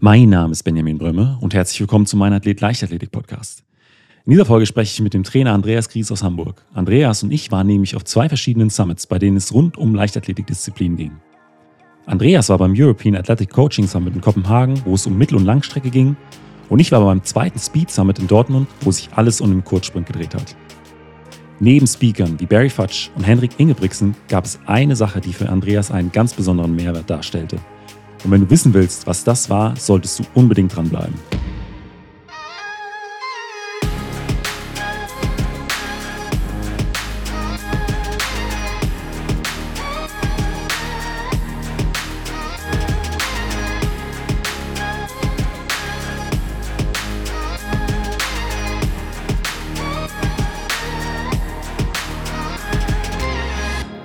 Mein Name ist Benjamin Brömme und herzlich willkommen zu meinem Athlet Leichtathletik Podcast. In dieser Folge spreche ich mit dem Trainer Andreas Gries aus Hamburg. Andreas und ich waren nämlich auf zwei verschiedenen Summits, bei denen es rund um Leichtathletikdisziplinen ging. Andreas war beim European Athletic Coaching Summit in Kopenhagen, wo es um Mittel- und Langstrecke ging, und ich war beim zweiten Speed Summit in Dortmund, wo sich alles um den Kurzsprint gedreht hat. Neben Speakern wie Barry Futsch und Henrik Ingebrigtsen gab es eine Sache, die für Andreas einen ganz besonderen Mehrwert darstellte. Und wenn du wissen willst, was das war, solltest du unbedingt dranbleiben.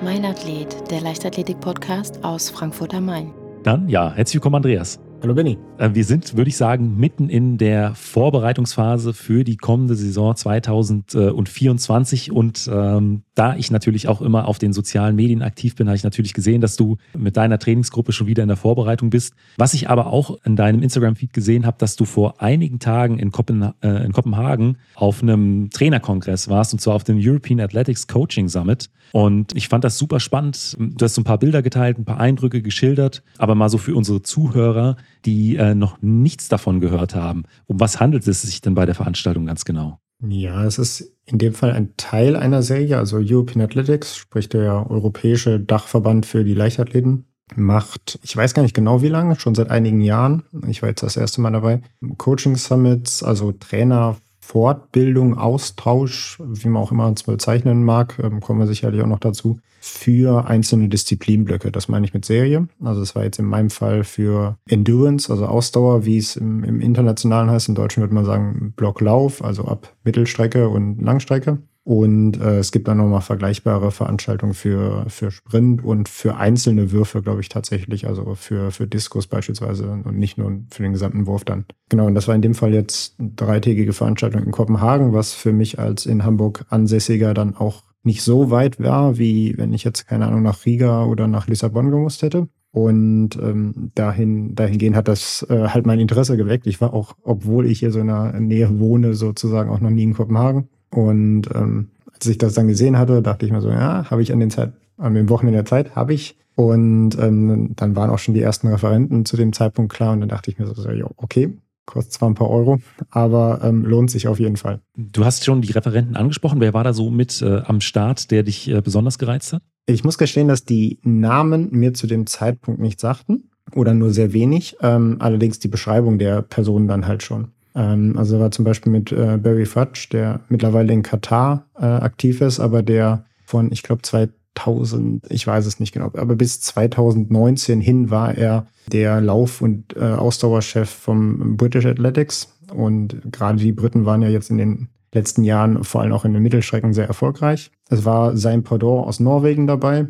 Mein Athlet, der Leichtathletik-Podcast aus Frankfurt am Main. Dann, ja, herzlich willkommen, Andreas. Hallo Benny. Äh, Wir sind, würde ich sagen, mitten in der Vorbereitungsphase für die kommende Saison 2024. Und ähm, da ich natürlich auch immer auf den sozialen Medien aktiv bin, habe ich natürlich gesehen, dass du mit deiner Trainingsgruppe schon wieder in der Vorbereitung bist. Was ich aber auch in deinem Instagram-Feed gesehen habe, dass du vor einigen Tagen in, Kopen äh, in Kopenhagen auf einem Trainerkongress warst, und zwar auf dem European Athletics Coaching Summit. Und ich fand das super spannend. Du hast so ein paar Bilder geteilt, ein paar Eindrücke geschildert, aber mal so für unsere Zuhörer, die äh, noch nichts davon gehört haben. Um was handelt es sich denn bei der Veranstaltung ganz genau? Ja, es ist in dem Fall ein Teil einer Serie, also European Athletics, sprich der europäische Dachverband für die Leichtathleten, macht, ich weiß gar nicht genau wie lange, schon seit einigen Jahren, ich war jetzt das erste Mal dabei, Coaching Summits, also Trainer Fortbildung, Austausch, wie man auch immer uns bezeichnen mag, ähm, kommen wir sicherlich auch noch dazu, für einzelne Disziplinblöcke. Das meine ich mit Serie. Also es war jetzt in meinem Fall für Endurance, also Ausdauer, wie es im, im Internationalen heißt. Im Deutschen würde man sagen Blocklauf, also ab Mittelstrecke und Langstrecke. Und äh, es gibt dann nochmal vergleichbare Veranstaltungen für, für Sprint und für einzelne Würfe, glaube ich, tatsächlich. Also für, für Diskus beispielsweise und nicht nur für den gesamten Wurf dann. Genau, und das war in dem Fall jetzt dreitägige Veranstaltung in Kopenhagen, was für mich als in Hamburg Ansässiger dann auch nicht so weit war, wie wenn ich jetzt, keine Ahnung, nach Riga oder nach Lissabon gemusst hätte. Und ähm, dahin, dahingehend hat das äh, halt mein Interesse geweckt. Ich war auch, obwohl ich hier so in der Nähe wohne, sozusagen auch noch nie in Kopenhagen. Und ähm, als ich das dann gesehen hatte, dachte ich mir so, ja, habe ich an den Zeit, an dem Wochenende Zeit, habe ich. Und ähm, dann waren auch schon die ersten Referenten zu dem Zeitpunkt klar und dann dachte ich mir so, ja, okay, kostet zwar ein paar Euro, aber ähm, lohnt sich auf jeden Fall. Du hast schon die Referenten angesprochen. Wer war da so mit äh, am Start, der dich äh, besonders gereizt hat? Ich muss gestehen, dass die Namen mir zu dem Zeitpunkt nicht sagten oder nur sehr wenig. Ähm, allerdings die Beschreibung der Personen dann halt schon. Ähm, also war zum Beispiel mit äh, Barry Fudge, der mittlerweile in Katar äh, aktiv ist, aber der von, ich glaube, 2000, ich weiß es nicht genau, aber bis 2019 hin war er der Lauf- und äh, Ausdauerchef vom British Athletics. Und gerade die Briten waren ja jetzt in den letzten Jahren, vor allem auch in den Mittelstrecken, sehr erfolgreich. Es war sein Pendant aus Norwegen dabei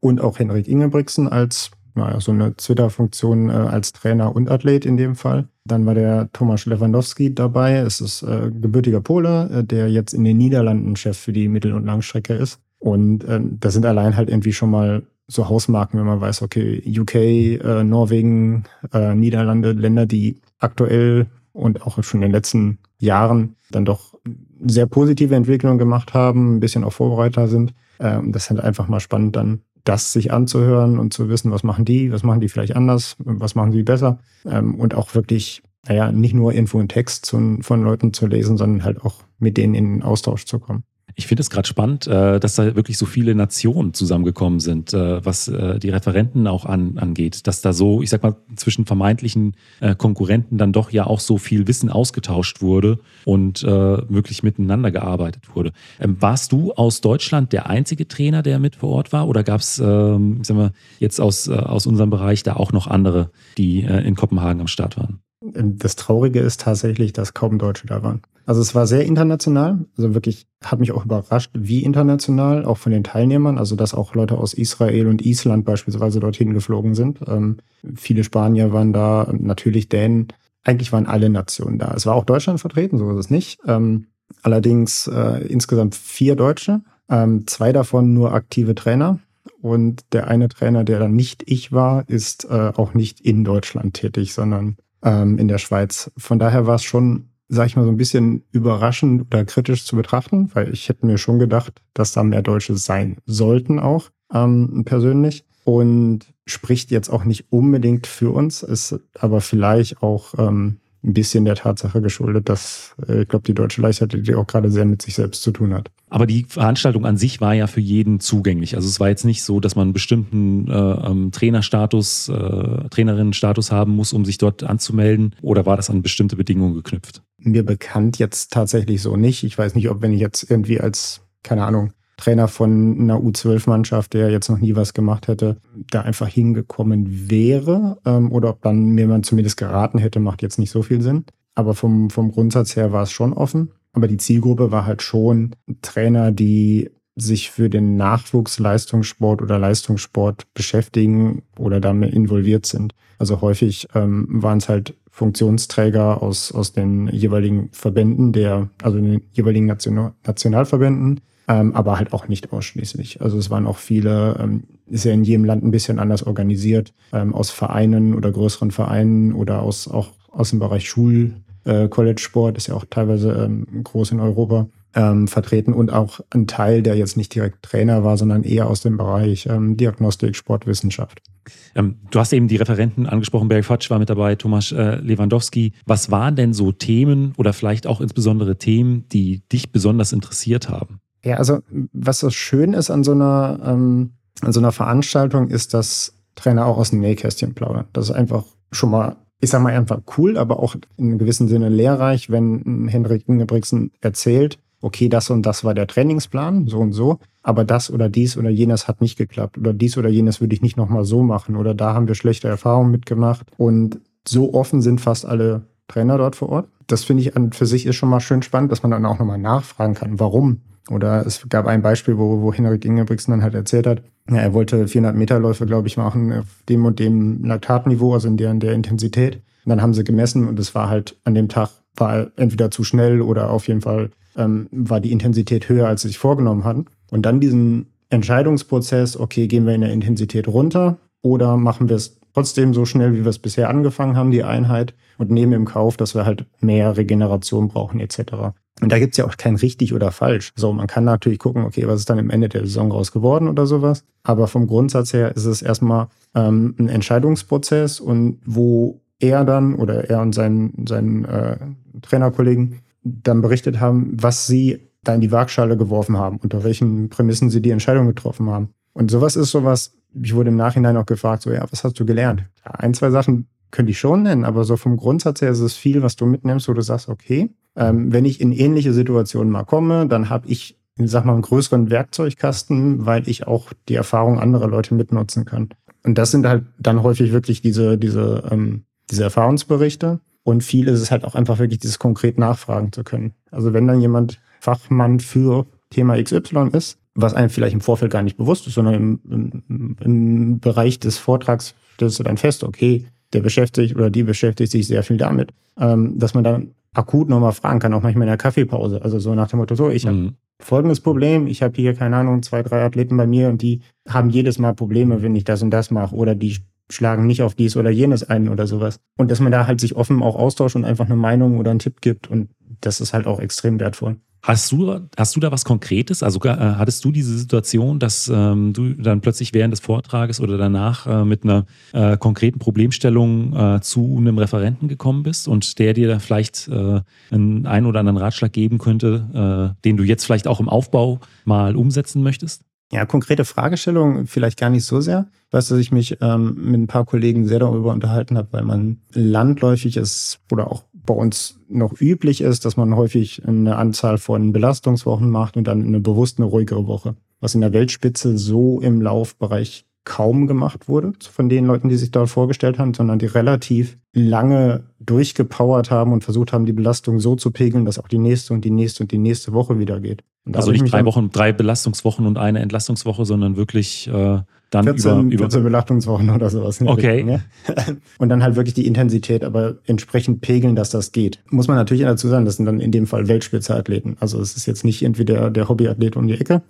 und auch Henrik Ingebrigtsen als naja, so eine Twitter-Funktion äh, als Trainer und Athlet in dem Fall. Dann war der Tomasz Lewandowski dabei. Es ist äh, gebürtiger Pole, äh, der jetzt in den Niederlanden Chef für die Mittel- und Langstrecke ist. Und äh, das sind allein halt irgendwie schon mal so Hausmarken, wenn man weiß, okay, UK, äh, Norwegen, äh, Niederlande, Länder, die aktuell und auch schon in den letzten Jahren dann doch sehr positive Entwicklungen gemacht haben, ein bisschen auch Vorbereiter sind. Ähm, das ist halt einfach mal spannend, dann das sich anzuhören und zu wissen, was machen die, was machen die vielleicht anders, was machen sie besser ähm, und auch wirklich, naja, nicht nur Info und Text zu, von Leuten zu lesen, sondern halt auch mit denen in den Austausch zu kommen. Ich finde es gerade spannend, äh, dass da wirklich so viele Nationen zusammengekommen sind, äh, was äh, die Referenten auch an, angeht. Dass da so, ich sag mal, zwischen vermeintlichen Konkurrenten dann doch ja auch so viel Wissen ausgetauscht wurde und wirklich miteinander gearbeitet wurde. Ähm, warst du aus Deutschland der einzige Trainer, der mit vor Ort war? Oder gab es, ähm, ich sag mal, jetzt aus, aus unserem Bereich da auch noch andere, die in Kopenhagen am Start waren? Das Traurige ist tatsächlich, dass kaum Deutsche da waren. Also es war sehr international, also wirklich hat mich auch überrascht, wie international, auch von den Teilnehmern, also dass auch Leute aus Israel und Island beispielsweise dorthin geflogen sind. Ähm, viele Spanier waren da, natürlich Dänen, eigentlich waren alle Nationen da. Es war auch Deutschland vertreten, so ist es nicht. Ähm, allerdings äh, insgesamt vier Deutsche, ähm, zwei davon nur aktive Trainer. Und der eine Trainer, der dann nicht ich war, ist äh, auch nicht in Deutschland tätig, sondern ähm, in der Schweiz. Von daher war es schon, sag ich mal, so ein bisschen überraschend oder kritisch zu betrachten, weil ich hätte mir schon gedacht, dass da mehr Deutsche sein sollten auch ähm, persönlich. Und spricht jetzt auch nicht unbedingt für uns, ist aber vielleicht auch ähm, ein bisschen der Tatsache geschuldet, dass äh, ich glaube, die deutsche Leichtathletik auch gerade sehr mit sich selbst zu tun hat. Aber die Veranstaltung an sich war ja für jeden zugänglich. Also es war jetzt nicht so, dass man einen bestimmten äh, ähm, Trainerstatus, äh, Trainerinnenstatus haben muss, um sich dort anzumelden. Oder war das an bestimmte Bedingungen geknüpft? Mir bekannt jetzt tatsächlich so nicht. Ich weiß nicht, ob wenn ich jetzt irgendwie als, keine Ahnung, Trainer von einer U12-Mannschaft, der jetzt noch nie was gemacht hätte, da einfach hingekommen wäre ähm, oder ob dann mir man zumindest geraten hätte, macht jetzt nicht so viel Sinn. Aber vom, vom Grundsatz her war es schon offen. Aber die Zielgruppe war halt schon Trainer, die sich für den Nachwuchsleistungssport oder Leistungssport beschäftigen oder damit involviert sind. Also häufig ähm, waren es halt Funktionsträger aus, aus den jeweiligen Verbänden, der, also den jeweiligen National Nationalverbänden, ähm, aber halt auch nicht ausschließlich. Also es waren auch viele, ähm, ist ja in jedem Land ein bisschen anders organisiert, ähm, aus Vereinen oder größeren Vereinen oder aus auch aus dem Bereich Schul, äh, College-Sport, ist ja auch teilweise ähm, groß in Europa. Ähm, vertreten und auch ein Teil, der jetzt nicht direkt Trainer war, sondern eher aus dem Bereich ähm, Diagnostik, Sportwissenschaft. Du hast eben die Referenten angesprochen, Barry Fatsch war mit dabei, Thomas äh, Lewandowski. Was waren denn so Themen oder vielleicht auch insbesondere Themen, die dich besonders interessiert haben? Ja, also was so schön ist an so einer, ähm, an so einer Veranstaltung, ist, dass Trainer auch aus dem Nähkästchen plaudern. Das ist einfach schon mal, ich sag mal einfach cool, aber auch in einem gewissen Sinne lehrreich, wenn Henrik Ingebrigtsen erzählt, okay, das und das war der Trainingsplan, so und so, aber das oder dies oder jenes hat nicht geklappt oder dies oder jenes würde ich nicht nochmal so machen oder da haben wir schlechte Erfahrungen mitgemacht und so offen sind fast alle Trainer dort vor Ort. Das finde ich an für sich ist schon mal schön spannend, dass man dann auch nochmal nachfragen kann, warum oder es gab ein Beispiel, wo, wo Henrik Ingebrigtsen dann halt erzählt hat, ja, er wollte 400 Meter Läufe, glaube ich, machen auf dem und dem Laktatniveau, also in der, in der Intensität. Und dann haben sie gemessen und es war halt an dem Tag, war entweder zu schnell oder auf jeden Fall ähm, war die Intensität höher, als sie sich vorgenommen hatten. Und dann diesen Entscheidungsprozess, okay, gehen wir in der Intensität runter oder machen wir es trotzdem so schnell, wie wir es bisher angefangen haben, die Einheit, und nehmen im Kauf, dass wir halt mehr Regeneration brauchen etc. Und da gibt's ja auch kein richtig oder falsch. So, man kann natürlich gucken, okay, was ist dann im Ende der Saison raus geworden oder sowas. Aber vom Grundsatz her ist es erstmal ähm, ein Entscheidungsprozess und wo er dann oder er und sein, sein äh, Trainerkollegen dann berichtet haben, was sie da in die Waagschale geworfen haben, unter welchen Prämissen sie die Entscheidung getroffen haben. Und sowas ist sowas, ich wurde im Nachhinein auch gefragt, so, ja, was hast du gelernt? Ja, ein, zwei Sachen könnte ich schon nennen, aber so vom Grundsatz her ist es viel, was du mitnimmst, wo du sagst, okay, ähm, wenn ich in ähnliche Situationen mal komme, dann habe ich, ich sag mal, einen größeren Werkzeugkasten, weil ich auch die Erfahrung anderer Leute mitnutzen kann. Und das sind halt dann häufig wirklich diese, diese, ähm, diese Erfahrungsberichte. Und viel ist es halt auch einfach wirklich dieses konkret nachfragen zu können. Also wenn dann jemand Fachmann für Thema XY ist, was einem vielleicht im Vorfeld gar nicht bewusst ist, sondern im, im, im Bereich des Vortrags stellst du dann fest, okay, der beschäftigt oder die beschäftigt sich sehr viel damit, ähm, dass man dann akut nochmal fragen kann, auch manchmal in der Kaffeepause. Also so nach dem Motto, so, ich habe mhm. folgendes Problem, ich habe hier, keine Ahnung, zwei, drei Athleten bei mir und die haben jedes Mal Probleme, wenn ich das und das mache oder die schlagen nicht auf dies oder jenes ein oder sowas. Und dass man da halt sich offen auch austauscht und einfach eine Meinung oder einen Tipp gibt und das ist halt auch extrem wertvoll. Hast du, hast du da was Konkretes? Also äh, hattest du diese Situation, dass ähm, du dann plötzlich während des Vortrages oder danach äh, mit einer äh, konkreten Problemstellung äh, zu einem Referenten gekommen bist und der dir da vielleicht äh, einen, einen oder anderen Ratschlag geben könnte, äh, den du jetzt vielleicht auch im Aufbau mal umsetzen möchtest? Ja, konkrete Fragestellung vielleicht gar nicht so sehr. Weißt du, dass ich mich ähm, mit ein paar Kollegen sehr darüber unterhalten habe, weil man landläufig ist oder auch bei uns noch üblich ist, dass man häufig eine Anzahl von Belastungswochen macht und dann eine bewusst eine ruhigere Woche. Was in der Weltspitze so im Laufbereich kaum gemacht wurde von den Leuten, die sich dort vorgestellt haben, sondern die relativ lange durchgepowert haben und versucht haben, die Belastung so zu pegeln, dass auch die nächste und die nächste und die nächste Woche wieder geht. Also nicht drei Wochen, drei Belastungswochen und eine Entlastungswoche, sondern wirklich äh, dann 14, über, über 14 Belastungswochen oder sowas. Okay. Richtung, ja? Und dann halt wirklich die Intensität, aber entsprechend pegeln, dass das geht. Muss man natürlich dazu sagen, das sind dann in dem Fall Weltspitze-Athleten. Also es ist jetzt nicht entweder der Hobbyathlet um die Ecke,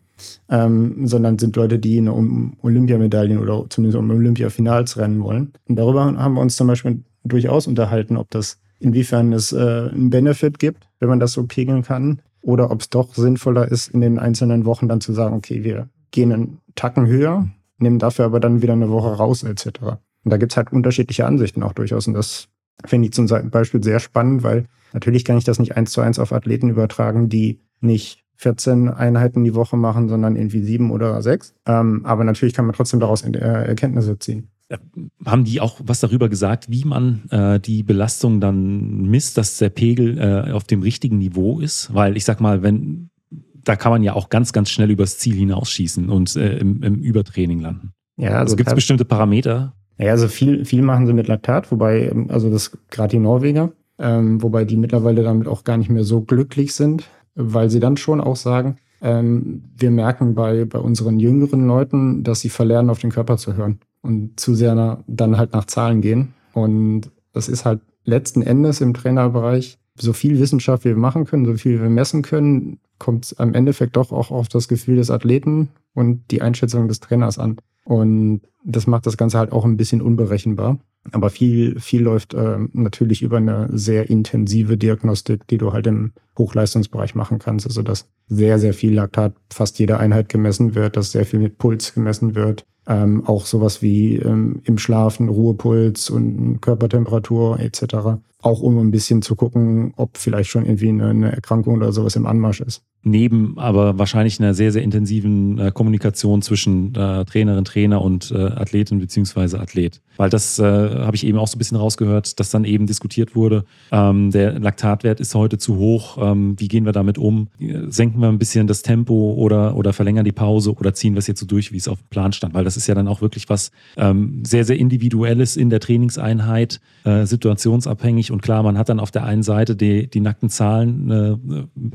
ähm, sondern sind Leute, die eine um Olympiamedaillen oder zumindest um Olympiafinals rennen wollen. Und darüber haben wir uns zum Beispiel durchaus unterhalten, ob das inwiefern es äh, einen Benefit gibt, wenn man das so pegeln kann, oder ob es doch sinnvoller ist, in den einzelnen Wochen dann zu sagen, okay, wir gehen einen Tacken höher, nehmen dafür aber dann wieder eine Woche raus, etc. Und da gibt es halt unterschiedliche Ansichten auch durchaus. Und das finde ich zum Beispiel sehr spannend, weil natürlich kann ich das nicht eins zu eins auf Athleten übertragen, die nicht 14 Einheiten die Woche machen, sondern irgendwie sieben oder sechs. Ähm, aber natürlich kann man trotzdem daraus äh, Erkenntnisse ziehen. Haben die auch was darüber gesagt, wie man äh, die Belastung dann misst, dass der Pegel äh, auf dem richtigen Niveau ist? Weil ich sag mal, wenn da kann man ja auch ganz, ganz schnell übers Ziel hinausschießen und äh, im, im, Übertraining landen. Ja, also, also gibt es bestimmte Parameter? Ja, also viel, viel machen sie mit Laktat, wobei, ähm, also das gerade die Norweger, ähm, wobei die mittlerweile damit auch gar nicht mehr so glücklich sind, weil sie dann schon auch sagen, ähm, wir merken bei, bei unseren jüngeren Leuten, dass sie verlernen, auf den Körper zu hören und zu sehr na, dann halt nach Zahlen gehen. Und das ist halt letzten Endes im Trainerbereich so viel Wissenschaft wir machen können, so viel wir messen können, kommt am Endeffekt doch auch auf das Gefühl des Athleten und die Einschätzung des Trainers an. Und das macht das Ganze halt auch ein bisschen unberechenbar. Aber viel, viel läuft äh, natürlich über eine sehr intensive Diagnostik, die du halt im Hochleistungsbereich machen kannst. Also dass sehr, sehr viel Laktat fast jede Einheit gemessen wird, dass sehr viel mit Puls gemessen wird. Ähm, auch sowas wie ähm, im Schlafen, Ruhepuls und Körpertemperatur etc auch um ein bisschen zu gucken, ob vielleicht schon irgendwie eine, eine Erkrankung oder sowas im Anmarsch ist. Neben aber wahrscheinlich einer sehr, sehr intensiven äh, Kommunikation zwischen äh, Trainerin, Trainer und äh, Athletin beziehungsweise Athlet. Weil das äh, habe ich eben auch so ein bisschen rausgehört, dass dann eben diskutiert wurde, ähm, der Laktatwert ist heute zu hoch, ähm, wie gehen wir damit um? Senken wir ein bisschen das Tempo oder, oder verlängern die Pause oder ziehen wir es jetzt so durch, wie es auf dem Plan stand? Weil das ist ja dann auch wirklich was ähm, sehr, sehr Individuelles in der Trainingseinheit, äh, situationsabhängig und klar, man hat dann auf der einen Seite die, die nackten Zahlen äh,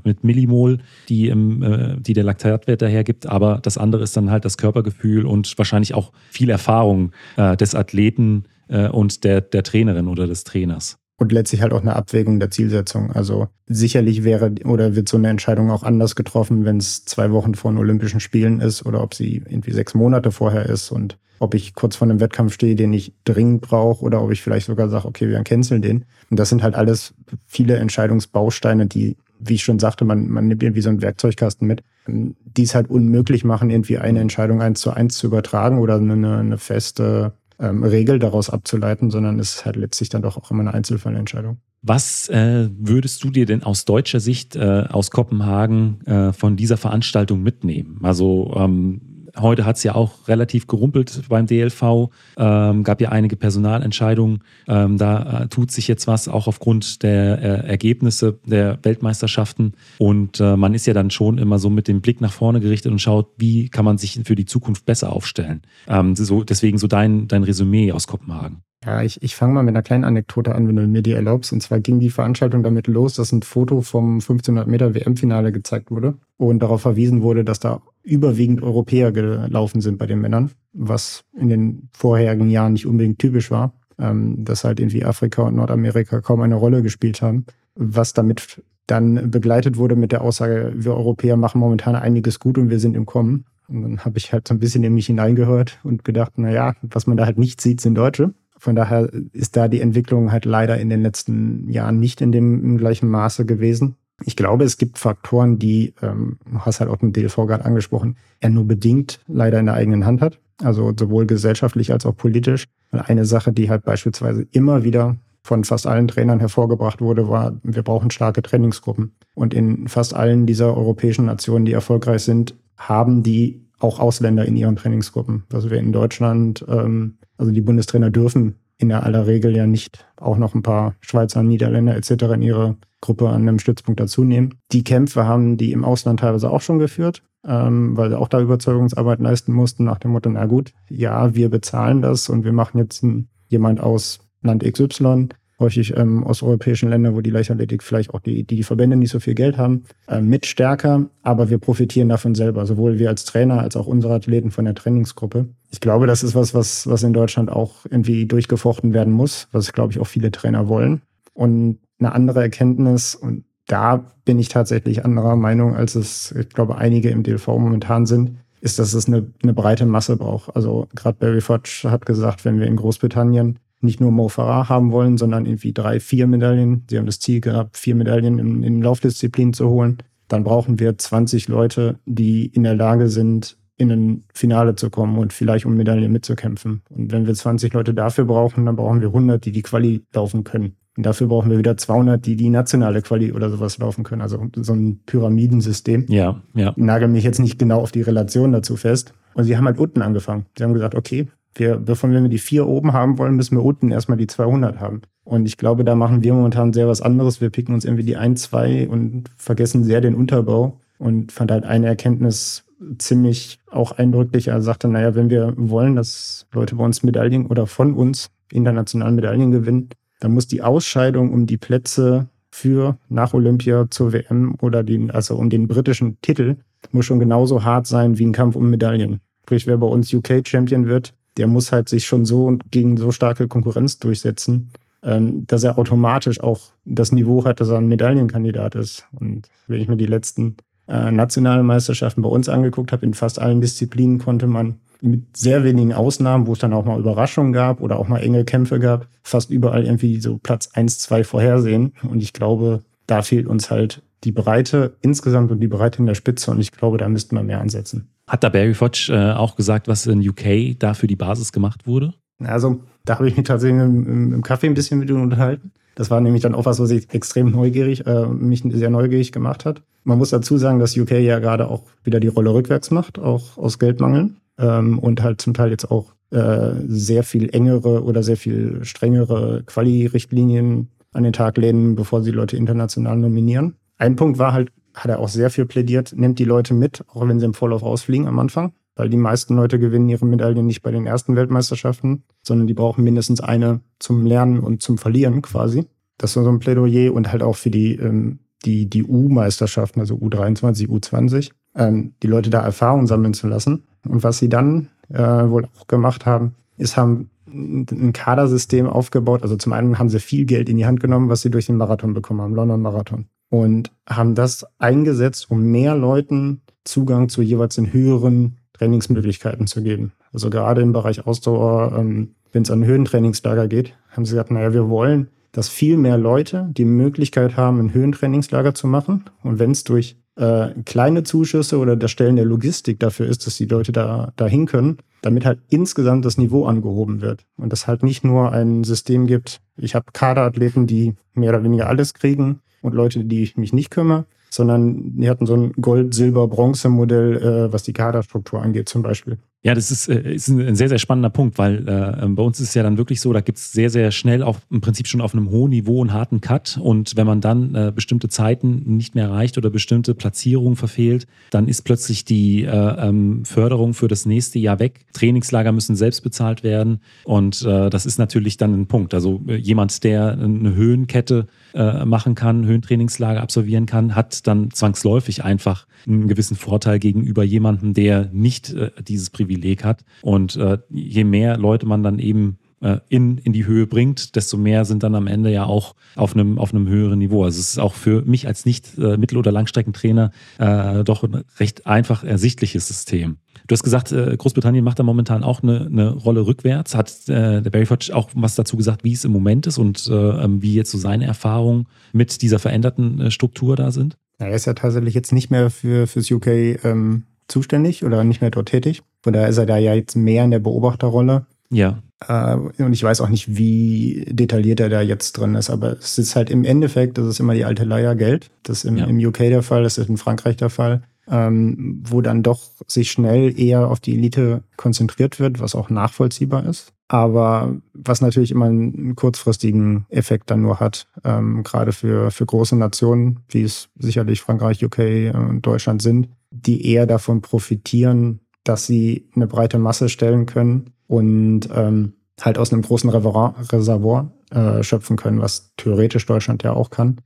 mit Millimol, die, im, äh, die der Laktatwert dahergibt, aber das andere ist dann halt das Körpergefühl und wahrscheinlich auch viel Erfahrung äh, des Athleten äh, und der, der Trainerin oder des Trainers und letztlich halt auch eine Abwägung der Zielsetzung. Also sicherlich wäre oder wird so eine Entscheidung auch anders getroffen, wenn es zwei Wochen vor den Olympischen Spielen ist oder ob sie irgendwie sechs Monate vorher ist und ob ich kurz vor einem Wettkampf stehe, den ich dringend brauche oder ob ich vielleicht sogar sage, okay, wir canceln den. Und das sind halt alles viele Entscheidungsbausteine, die, wie ich schon sagte, man, man nimmt irgendwie so einen Werkzeugkasten mit, die es halt unmöglich machen, irgendwie eine Entscheidung eins zu eins zu übertragen oder eine, eine feste ähm, Regel daraus abzuleiten, sondern es ist halt letztlich dann doch auch immer eine Einzelfallentscheidung. Was äh, würdest du dir denn aus deutscher Sicht äh, aus Kopenhagen äh, von dieser Veranstaltung mitnehmen? Also ähm, Heute hat es ja auch relativ gerumpelt beim DLV, ähm, gab ja einige Personalentscheidungen. Ähm, da äh, tut sich jetzt was, auch aufgrund der äh, Ergebnisse der Weltmeisterschaften. Und äh, man ist ja dann schon immer so mit dem Blick nach vorne gerichtet und schaut, wie kann man sich für die Zukunft besser aufstellen. Ähm, so, deswegen so dein, dein Resümee aus Kopenhagen. Ja, ich, ich fange mal mit einer kleinen Anekdote an, wenn du mir die erlaubst. Und zwar ging die Veranstaltung damit los, dass ein Foto vom 1500 Meter WM-Finale gezeigt wurde und darauf verwiesen wurde, dass da überwiegend Europäer gelaufen sind bei den Männern, was in den vorherigen Jahren nicht unbedingt typisch war, ähm, dass halt irgendwie Afrika und Nordamerika kaum eine Rolle gespielt haben, was damit dann begleitet wurde mit der Aussage, wir Europäer machen momentan einiges gut und wir sind im Kommen. Und dann habe ich halt so ein bisschen in mich hineingehört und gedacht, na ja, was man da halt nicht sieht, sind Deutsche. Von daher ist da die Entwicklung halt leider in den letzten Jahren nicht in dem gleichen Maße gewesen. Ich glaube, es gibt Faktoren, die, ähm, du hast halt auch den DLV gerade angesprochen, er nur bedingt leider in der eigenen Hand hat. Also sowohl gesellschaftlich als auch politisch. Eine Sache, die halt beispielsweise immer wieder von fast allen Trainern hervorgebracht wurde, war, wir brauchen starke Trainingsgruppen. Und in fast allen dieser europäischen Nationen, die erfolgreich sind, haben die auch Ausländer in ihren Trainingsgruppen. Also wir in Deutschland ähm, also die Bundestrainer dürfen in aller Regel ja nicht auch noch ein paar Schweizer, Niederländer etc. in ihre Gruppe an einem Stützpunkt dazu nehmen. Die Kämpfe haben die im Ausland teilweise auch schon geführt, ähm, weil sie auch da Überzeugungsarbeit leisten mussten nach dem Motto, na gut, ja, wir bezahlen das und wir machen jetzt ein, jemand aus Land XY häufig ähm, osteuropäischen Ländern, wo die Leichtathletik vielleicht auch die, die Verbände nicht so viel Geld haben, äh, mit stärker, aber wir profitieren davon selber, sowohl wir als Trainer als auch unsere Athleten von der Trainingsgruppe. Ich glaube, das ist was, was, was in Deutschland auch irgendwie durchgefochten werden muss, was, glaube ich, auch viele Trainer wollen. Und eine andere Erkenntnis, und da bin ich tatsächlich anderer Meinung, als es, ich glaube, einige im DLV momentan sind, ist, dass es eine, eine breite Masse braucht. Also gerade Barry Fudge hat gesagt, wenn wir in Großbritannien nicht nur Mo Farah haben wollen, sondern irgendwie drei, vier Medaillen. Sie haben das Ziel gehabt, vier Medaillen in, in Laufdisziplinen zu holen. Dann brauchen wir 20 Leute, die in der Lage sind, in ein Finale zu kommen und vielleicht um Medaillen mitzukämpfen. Und wenn wir 20 Leute dafür brauchen, dann brauchen wir 100, die die Quali laufen können. Und dafür brauchen wir wieder 200, die die nationale Quali oder sowas laufen können. Also so ein Pyramidensystem. Ja, ja. Nagel mich jetzt nicht genau auf die Relation dazu fest. Und sie haben halt unten angefangen. Sie haben gesagt, okay, wir, bevor wir die vier oben haben wollen, müssen wir unten erstmal die 200 haben. Und ich glaube, da machen wir momentan sehr was anderes. Wir picken uns irgendwie die ein, zwei und vergessen sehr den Unterbau. Und fand halt eine Erkenntnis ziemlich auch eindrücklich. Er sagte, naja, wenn wir wollen, dass Leute bei uns Medaillen oder von uns international Medaillen gewinnen, dann muss die Ausscheidung um die Plätze für nach Olympia zur WM oder den, also um den britischen Titel, muss schon genauso hart sein wie ein Kampf um Medaillen. Sprich, wer bei uns UK-Champion wird, der muss halt sich schon so gegen so starke Konkurrenz durchsetzen, ähm, dass er automatisch auch das Niveau hat, dass er ein Medaillenkandidat ist. Und wenn ich mir die letzten äh, nationalen Meisterschaften bei uns angeguckt habe, in fast allen Disziplinen konnte man mit sehr wenigen Ausnahmen, wo es dann auch mal Überraschungen gab oder auch mal enge Kämpfe gab, fast überall irgendwie so Platz 1, 2 vorhersehen. Und ich glaube, da fehlt uns halt die Breite insgesamt und die Breite in der Spitze. Und ich glaube, da müssten wir mehr ansetzen. Hat da Barry Fodge äh, auch gesagt, was in UK da für die Basis gemacht wurde? Also, da habe ich mich tatsächlich im, im Café ein bisschen mit ihm unterhalten. Das war nämlich dann auch was, was ich extrem neugierig, äh, mich sehr neugierig gemacht hat. Man muss dazu sagen, dass UK ja gerade auch wieder die Rolle rückwärts macht, auch aus Geldmangeln ähm, und halt zum Teil jetzt auch äh, sehr viel engere oder sehr viel strengere Quali-Richtlinien an den Tag lehnen, bevor sie Leute international nominieren. Ein Punkt war halt, hat er auch sehr viel plädiert, nimmt die Leute mit, auch wenn sie im Vorlauf rausfliegen am Anfang, weil die meisten Leute gewinnen ihre Medaillen nicht bei den ersten Weltmeisterschaften, sondern die brauchen mindestens eine zum Lernen und zum Verlieren quasi. Das war so ein Plädoyer und halt auch für die, ähm, die, die U-Meisterschaften, also U23, U20, ähm, die Leute da Erfahrung sammeln zu lassen. Und was sie dann äh, wohl auch gemacht haben, ist, haben ein Kadersystem aufgebaut. Also zum einen haben sie viel Geld in die Hand genommen, was sie durch den Marathon bekommen haben, London Marathon. Und haben das eingesetzt, um mehr Leuten Zugang zu jeweils den höheren Trainingsmöglichkeiten zu geben. Also gerade im Bereich Ausdauer, ähm, wenn es an Höhentrainingslager geht, haben sie gesagt, naja, wir wollen, dass viel mehr Leute die Möglichkeit haben, ein Höhentrainingslager zu machen. Und wenn es durch äh, kleine Zuschüsse oder das Stellen der Logistik dafür ist, dass die Leute da dahin können, damit halt insgesamt das Niveau angehoben wird und es halt nicht nur ein System gibt, ich habe Kaderathleten, die mehr oder weniger alles kriegen und Leute, die ich mich nicht kümmere, sondern die hatten so ein Gold-, Silber-, Bronze-Modell, äh, was die Kaderstruktur angeht zum Beispiel. Ja, das ist, äh, ist ein sehr, sehr spannender Punkt, weil äh, bei uns ist es ja dann wirklich so, da gibt es sehr, sehr schnell auf, im Prinzip schon auf einem hohen Niveau einen harten Cut und wenn man dann äh, bestimmte Zeiten nicht mehr erreicht oder bestimmte Platzierungen verfehlt, dann ist plötzlich die äh, ähm, Förderung für das nächste Jahr weg. Trainingslager müssen selbst bezahlt werden und äh, das ist natürlich dann ein Punkt. Also äh, jemand, der eine Höhenkette äh, machen kann, Höhentrainingslager absolvieren kann, hat dann zwangsläufig einfach einen gewissen Vorteil gegenüber jemandem, der nicht äh, dieses Privileg hat. Und äh, je mehr Leute man dann eben äh, in, in die Höhe bringt, desto mehr sind dann am Ende ja auch auf einem, auf höheren Niveau. Also es ist auch für mich als nicht äh, Mittel- oder Langstreckentrainer äh, doch ein recht einfach ersichtliches System. Du hast gesagt, äh, Großbritannien macht da momentan auch eine, eine Rolle rückwärts. Hat äh, der Barry Fudge auch was dazu gesagt, wie es im Moment ist und äh, ähm, wie jetzt so seine Erfahrungen mit dieser veränderten Struktur da sind? Er ist ja tatsächlich jetzt nicht mehr für fürs UK ähm, zuständig oder nicht mehr dort tätig. Von daher ist er da ja jetzt mehr in der Beobachterrolle. Ja. Äh, und ich weiß auch nicht, wie detailliert er da jetzt drin ist, aber es ist halt im Endeffekt, das ist immer die alte Leier Geld. Das ist im, ja. im UK der Fall, das ist in Frankreich der Fall, ähm, wo dann doch sich schnell eher auf die Elite konzentriert wird, was auch nachvollziehbar ist. Aber was natürlich immer einen kurzfristigen Effekt dann nur hat, ähm, gerade für, für große Nationen, wie es sicherlich Frankreich, UK und Deutschland sind, die eher davon profitieren, dass sie eine breite Masse stellen können und ähm, halt aus einem großen Reservoir äh, schöpfen können, was theoretisch Deutschland ja auch kann.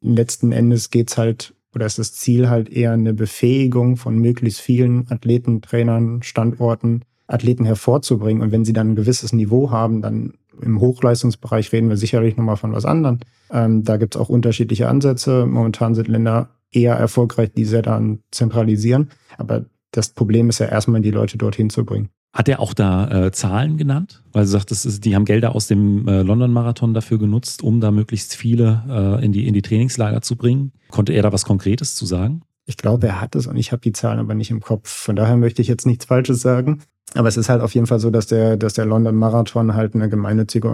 Letzten Endes geht's halt, oder ist das Ziel halt eher eine Befähigung von möglichst vielen Athleten, Trainern, Standorten, Athleten hervorzubringen. Und wenn sie dann ein gewisses Niveau haben, dann im Hochleistungsbereich reden wir sicherlich nochmal von was anderem. Ähm, da gibt's auch unterschiedliche Ansätze. Momentan sind Länder eher erfolgreich, die sehr dann zentralisieren. Aber das Problem ist ja erstmal, die Leute dorthin zu bringen. Hat er auch da äh, Zahlen genannt? Weil du sagst, ist, die haben Gelder aus dem äh, London-Marathon dafür genutzt, um da möglichst viele äh, in, die, in die Trainingslager zu bringen. Konnte er da was Konkretes zu sagen? Ich glaube, er hat es und ich habe die Zahlen aber nicht im Kopf. Von daher möchte ich jetzt nichts Falsches sagen. Aber es ist halt auf jeden Fall so, dass der, dass der London Marathon halt eine gemeinnützige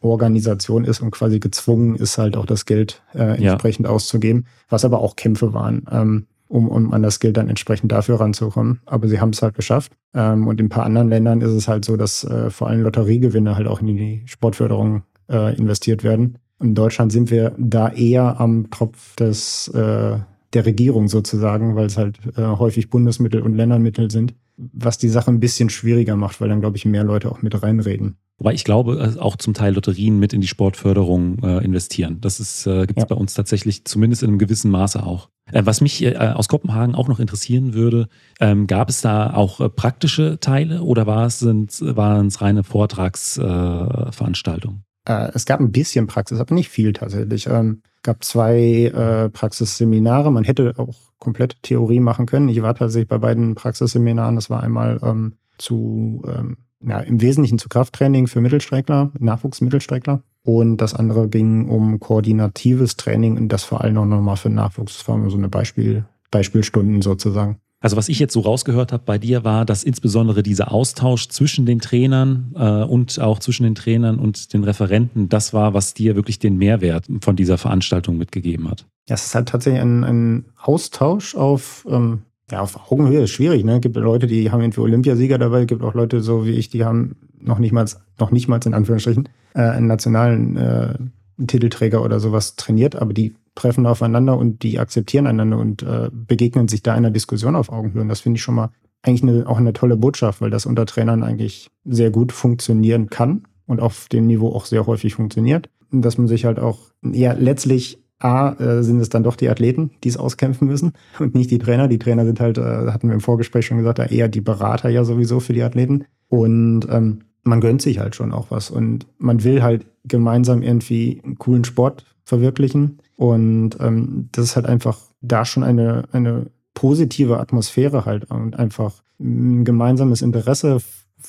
Organisation ist und quasi gezwungen ist, halt auch das Geld äh, entsprechend ja. auszugeben, was aber auch Kämpfe waren. Ähm, um, um an das Geld dann entsprechend dafür ranzukommen. Aber sie haben es halt geschafft. Ähm, und in ein paar anderen Ländern ist es halt so, dass äh, vor allem Lotteriegewinne halt auch in die Sportförderung äh, investiert werden. In Deutschland sind wir da eher am Tropf des, äh, der Regierung sozusagen, weil es halt äh, häufig Bundesmittel und Ländermittel sind, was die Sache ein bisschen schwieriger macht, weil dann, glaube ich, mehr Leute auch mit reinreden. Wobei ich glaube, äh, auch zum Teil Lotterien mit in die Sportförderung äh, investieren. Das ist, äh, gibt es ja. bei uns tatsächlich zumindest in einem gewissen Maße auch. Äh, was mich äh, aus Kopenhagen auch noch interessieren würde, ähm, gab es da auch äh, praktische Teile oder war es, sind, waren es reine Vortragsveranstaltungen? Es gab ein bisschen Praxis, aber nicht viel tatsächlich. Ähm, gab zwei Praxisseminare. Man hätte auch komplett Theorie machen können. Ich war tatsächlich bei beiden Praxisseminaren. Das war einmal ähm, zu ähm, ja, im Wesentlichen zu Krafttraining für Mittelstreckler, Nachwuchsmittelstreckler. Und das andere ging um koordinatives Training und das vor allem auch nochmal für Nachwuchs. Das war so eine Beispiel, Beispielstunden sozusagen. Also was ich jetzt so rausgehört habe bei dir war, dass insbesondere dieser Austausch zwischen den Trainern äh, und auch zwischen den Trainern und den Referenten, das war, was dir wirklich den Mehrwert von dieser Veranstaltung mitgegeben hat. Ja, es ist halt tatsächlich ein, ein Austausch auf ähm, ja, auf Augenhöhe ist schwierig, ne? Gibt Leute, die haben irgendwie Olympiasieger dabei, gibt auch Leute so wie ich, die haben noch nicht mal, noch nicht mal in Anführungsstrichen, äh, einen nationalen äh, Titelträger oder sowas trainiert, aber die treffen aufeinander und die akzeptieren einander und äh, begegnen sich da einer Diskussion auf Augenhöhe. Und das finde ich schon mal eigentlich eine, auch eine tolle Botschaft, weil das unter Trainern eigentlich sehr gut funktionieren kann und auf dem Niveau auch sehr häufig funktioniert. Und dass man sich halt auch ja letztlich A, äh, sind es dann doch die Athleten, die es auskämpfen müssen und nicht die Trainer. Die Trainer sind halt, äh, hatten wir im Vorgespräch schon gesagt, eher die Berater ja sowieso für die Athleten. Und ähm, man gönnt sich halt schon auch was und man will halt gemeinsam irgendwie einen coolen Sport verwirklichen. Und ähm, das ist halt einfach da schon eine, eine positive Atmosphäre halt und einfach ein gemeinsames Interesse,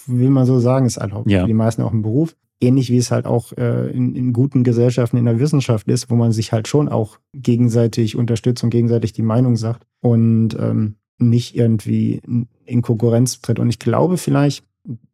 will man so sagen, ist halt auch ja. für die meisten auch ein Beruf ähnlich wie es halt auch äh, in, in, guten Gesellschaften in der Wissenschaft ist, wo man sich halt schon auch gegenseitig unterstützt und gegenseitig die Meinung sagt und ähm, nicht irgendwie in Konkurrenz tritt. Und ich glaube vielleicht,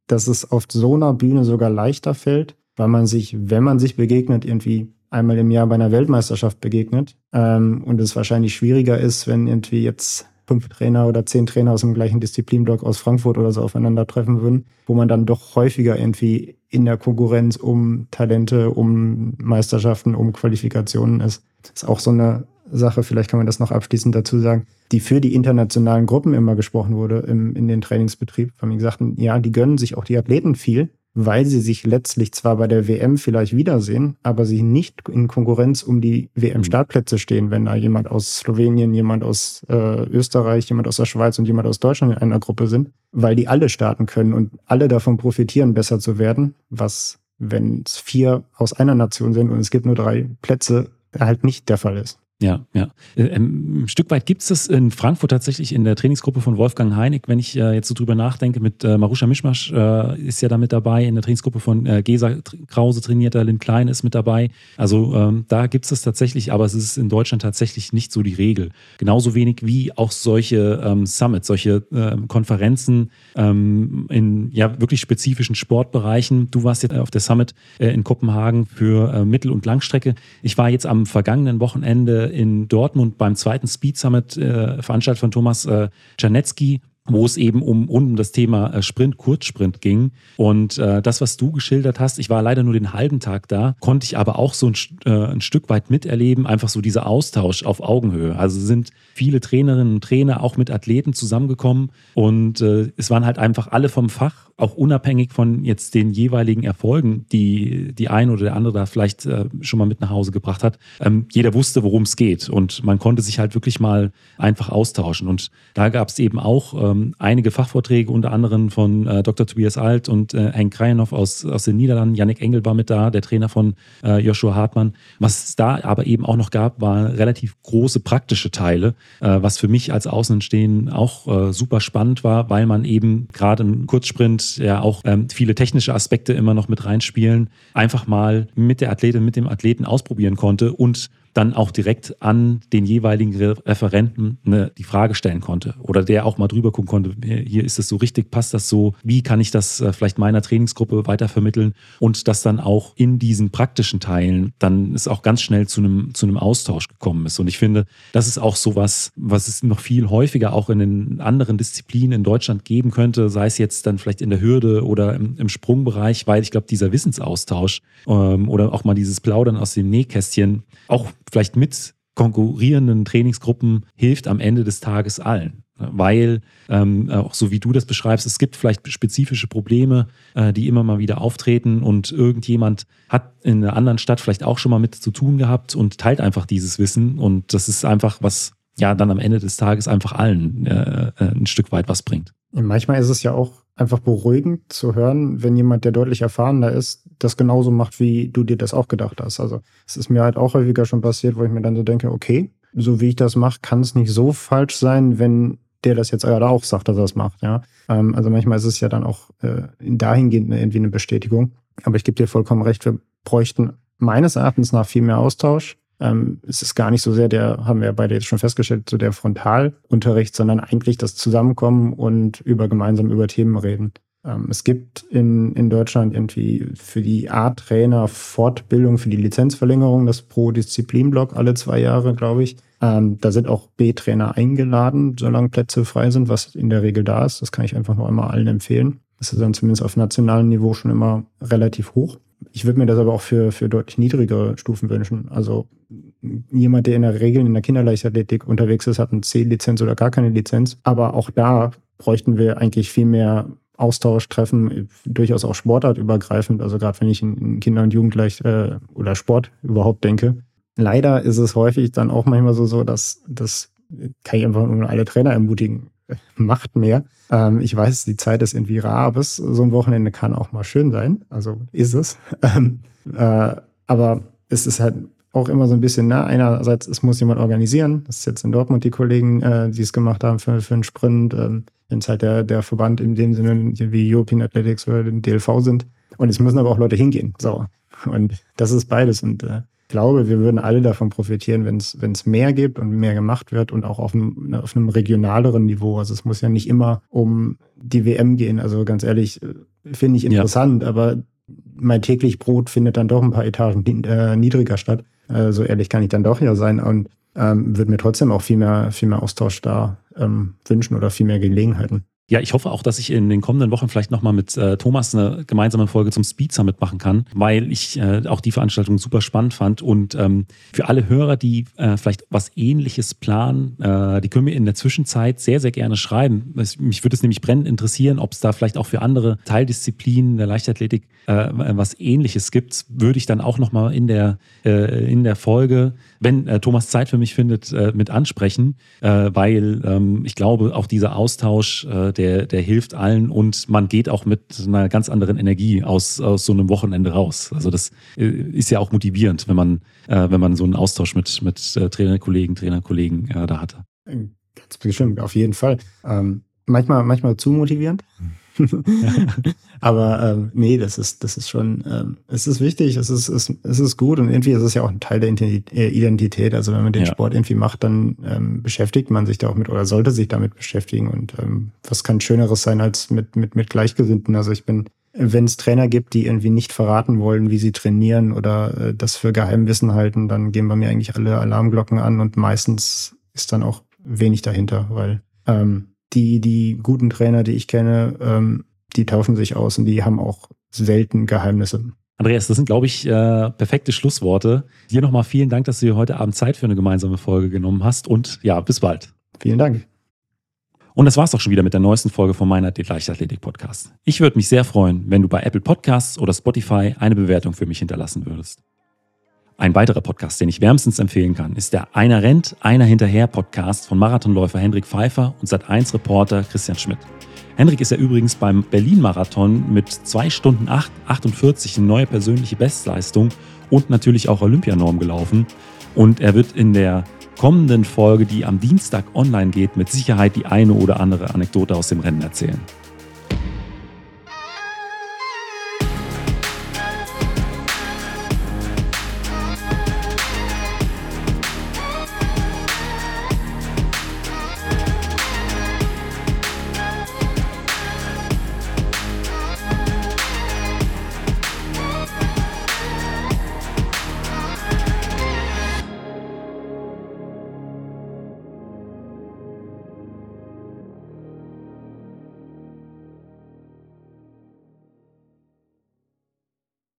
dass es auf so einer Bühne sogar leichter fällt, weil man sich, wenn man sich begegnet, irgendwie einmal im Jahr bei einer Weltmeisterschaft begegnet ähm, und es wahrscheinlich schwieriger ist, wenn irgendwie jetzt fünf Trainer oder zehn Trainer aus dem gleichen Disziplinblock aus Frankfurt oder so aufeinandertreffen würden, wo man dann doch häufiger irgendwie in der Konkurrenz um Talente, um Meisterschaften, um Qualifikationen ist. Das ist auch so eine Sache, vielleicht kann man das noch abschließend dazu sagen, die für die internationalen Gruppen immer gesprochen wurde im, in den Trainingsbetrieb. Weil wir gesagt ja, die gönnen sich auch die Athleten viel, weil sie sich letztlich zwar bei der WM vielleicht wiedersehen, aber sie nicht in Konkurrenz um die WM-Startplätze stehen, wenn da jemand aus Slowenien, jemand aus äh, Österreich, jemand aus der Schweiz und jemand aus Deutschland in einer Gruppe sind, weil die alle starten können und alle davon profitieren, besser zu werden, was, wenn es vier aus einer Nation sind und es gibt nur drei Plätze, halt nicht der Fall ist. Ja, ja. Äh, ähm, ein Stück weit gibt es das in Frankfurt tatsächlich in der Trainingsgruppe von Wolfgang Heinig. Wenn ich äh, jetzt so drüber nachdenke, mit äh, Marusha Mischmasch ist ja da mit dabei, in der Trainingsgruppe von Gesa Krause trainiert, Lynn Klein ist mit dabei. Also ähm, da gibt es das tatsächlich, aber es ist in Deutschland tatsächlich nicht so die Regel. Genauso wenig wie auch solche ähm, Summits, solche Konferenzen in ja wirklich spezifischen Sportbereichen. Du warst jetzt auf der Summit in Kopenhagen für Mittel- und Langstrecke. Ich war jetzt am vergangenen Wochenende in Dortmund beim zweiten Speed Summit äh, veranstaltet von Thomas äh, Czarnecki wo es eben um, um das Thema äh, Sprint, Kurzsprint ging. Und äh, das, was du geschildert hast, ich war leider nur den halben Tag da, konnte ich aber auch so ein, äh, ein Stück weit miterleben, einfach so dieser Austausch auf Augenhöhe. Also sind viele Trainerinnen und Trainer auch mit Athleten zusammengekommen und äh, es waren halt einfach alle vom Fach auch unabhängig von jetzt den jeweiligen Erfolgen, die die eine oder der andere da vielleicht äh, schon mal mit nach Hause gebracht hat, ähm, jeder wusste, worum es geht und man konnte sich halt wirklich mal einfach austauschen. Und da gab es eben auch ähm, einige Fachvorträge, unter anderem von äh, Dr. Tobias Alt und äh, Henk Krajanov aus, aus den Niederlanden. Yannick Engel war mit da, der Trainer von äh, Joshua Hartmann. Was es da aber eben auch noch gab, waren relativ große praktische Teile, äh, was für mich als Außenstehenden auch äh, super spannend war, weil man eben gerade im Kurzsprint ja auch ähm, viele technische Aspekte immer noch mit reinspielen, einfach mal mit der Athletin, mit dem Athleten ausprobieren konnte und dann auch direkt an den jeweiligen Referenten eine, die Frage stellen konnte oder der auch mal drüber gucken konnte, hier ist das so richtig, passt das so, wie kann ich das äh, vielleicht meiner Trainingsgruppe weitervermitteln und dass dann auch in diesen praktischen Teilen dann es auch ganz schnell zu einem, zu einem Austausch gekommen ist. Und ich finde, das ist auch sowas, was es noch viel häufiger auch in den anderen Disziplinen in Deutschland geben könnte, sei es jetzt dann vielleicht in der Hürde oder im, im Sprungbereich, weil ich glaube, dieser Wissensaustausch ähm, oder auch mal dieses Plaudern aus dem Nähkästchen auch vielleicht mit konkurrierenden Trainingsgruppen hilft am Ende des Tages allen. Weil, ähm, auch so wie du das beschreibst, es gibt vielleicht spezifische Probleme, äh, die immer mal wieder auftreten und irgendjemand hat in einer anderen Stadt vielleicht auch schon mal mit zu tun gehabt und teilt einfach dieses Wissen und das ist einfach was, ja, dann am Ende des Tages einfach allen äh, äh ein Stück weit was bringt. Manchmal ist es ja auch einfach beruhigend zu hören, wenn jemand, der deutlich erfahrener ist, das genauso macht, wie du dir das auch gedacht hast. Also es ist mir halt auch häufiger schon passiert, wo ich mir dann so denke, okay, so wie ich das mache, kann es nicht so falsch sein, wenn der das jetzt gerade auch sagt, dass er das macht. Ja, ähm, also manchmal ist es ja dann auch äh, dahingehend irgendwie eine Bestätigung. Aber ich gebe dir vollkommen recht, wir bräuchten meines Erachtens nach viel mehr Austausch. Ähm, es ist gar nicht so sehr der, haben wir beide jetzt schon festgestellt, so der Frontalunterricht, sondern eigentlich das Zusammenkommen und über gemeinsam über Themen reden. Ähm, es gibt in, in Deutschland irgendwie für die A-Trainer Fortbildung, für die Lizenzverlängerung, das pro Disziplin-Block alle zwei Jahre, glaube ich. Ähm, da sind auch B-Trainer eingeladen, solange Plätze frei sind, was in der Regel da ist. Das kann ich einfach nur immer allen empfehlen. Das ist dann zumindest auf nationalem Niveau schon immer relativ hoch. Ich würde mir das aber auch für, für deutlich niedrigere Stufen wünschen. Also jemand, der in der Regel in der Kinderleichtathletik unterwegs ist, hat eine C-Lizenz oder gar keine Lizenz. Aber auch da bräuchten wir eigentlich viel mehr Austausch treffen, durchaus auch sportartübergreifend. Also gerade wenn ich in, Kinder- und Jugendleicht äh, oder Sport überhaupt denke. Leider ist es häufig dann auch manchmal so, so dass das kann ich einfach nur alle Trainer ermutigen. Macht mehr. Ähm, ich weiß, die Zeit ist irgendwie rar, aber so ein Wochenende kann auch mal schön sein. Also ist es. Ähm, äh, aber es ist halt auch immer so ein bisschen, na, einerseits, es muss jemand organisieren. Das ist jetzt in Dortmund die Kollegen, äh, die es gemacht haben für, für einen Sprint. Ähm, wenn es halt der, der Verband in dem Sinne wie European Athletics oder den DLV sind. Und es müssen aber auch Leute hingehen. So. Und das ist beides. Und äh, ich glaube, wir würden alle davon profitieren, wenn es mehr gibt und mehr gemacht wird und auch auf einem, auf einem regionaleren Niveau. Also es muss ja nicht immer um die WM gehen. Also ganz ehrlich, äh, finde ich interessant, ja. aber mein täglich Brot findet dann doch ein paar Etagen äh, niedriger statt. Äh, so ehrlich kann ich dann doch ja sein. Und ähm, würde mir trotzdem auch viel mehr, viel mehr Austausch da ähm, wünschen oder viel mehr Gelegenheiten. Ja, ich hoffe auch, dass ich in den kommenden Wochen vielleicht nochmal mit äh, Thomas eine gemeinsame Folge zum Speed Summit machen kann, weil ich äh, auch die Veranstaltung super spannend fand. Und ähm, für alle Hörer, die äh, vielleicht was ähnliches planen, äh, die können mir in der Zwischenzeit sehr, sehr gerne schreiben. Mich würde es nämlich brennend interessieren, ob es da vielleicht auch für andere Teildisziplinen der Leichtathletik äh, was ähnliches gibt. Würde ich dann auch nochmal in der, äh, in der Folge, wenn äh, Thomas Zeit für mich findet, äh, mit ansprechen, äh, weil ähm, ich glaube, auch dieser Austausch, äh, der, der hilft allen und man geht auch mit einer ganz anderen Energie aus, aus so einem Wochenende raus. Also das äh, ist ja auch motivierend, wenn man, äh, wenn man so einen Austausch mit, mit äh, Trainerkollegen, Trainerkollegen äh, da hatte. Ganz bestimmt, auf jeden Fall. Ähm, manchmal, manchmal zu motivierend. Aber ähm, nee, das ist, das ist schon, ähm, es ist wichtig, es ist, es, es ist gut und irgendwie ist es ja auch ein Teil der äh, Identität. Also wenn man den ja. Sport irgendwie macht, dann ähm, beschäftigt man sich da auch mit oder sollte sich damit beschäftigen. Und ähm, was kann Schöneres sein als mit, mit, mit Gleichgesinnten? Also ich bin, wenn es Trainer gibt, die irgendwie nicht verraten wollen, wie sie trainieren oder äh, das für Geheimwissen halten, dann gehen bei mir eigentlich alle Alarmglocken an und meistens ist dann auch wenig dahinter, weil ähm, die, die guten Trainer, die ich kenne, ähm, die tauschen sich aus und die haben auch selten Geheimnisse. Andreas, das sind, glaube ich, äh, perfekte Schlussworte. Dir nochmal vielen Dank, dass du dir heute Abend Zeit für eine gemeinsame Folge genommen hast und ja, bis bald. Vielen Dank. Und das war's doch schon wieder mit der neuesten Folge von meiner Leichtathletik Podcast. Ich würde mich sehr freuen, wenn du bei Apple Podcasts oder Spotify eine Bewertung für mich hinterlassen würdest. Ein weiterer Podcast, den ich wärmstens empfehlen kann, ist der Einer rennt, einer hinterher Podcast von Marathonläufer Hendrik Pfeiffer und Sat1 Reporter Christian Schmidt. Hendrik ist ja übrigens beim Berlin-Marathon mit 2 Stunden 8, 48 eine neue persönliche Bestleistung und natürlich auch Olympianorm gelaufen. Und er wird in der kommenden Folge, die am Dienstag online geht, mit Sicherheit die eine oder andere Anekdote aus dem Rennen erzählen.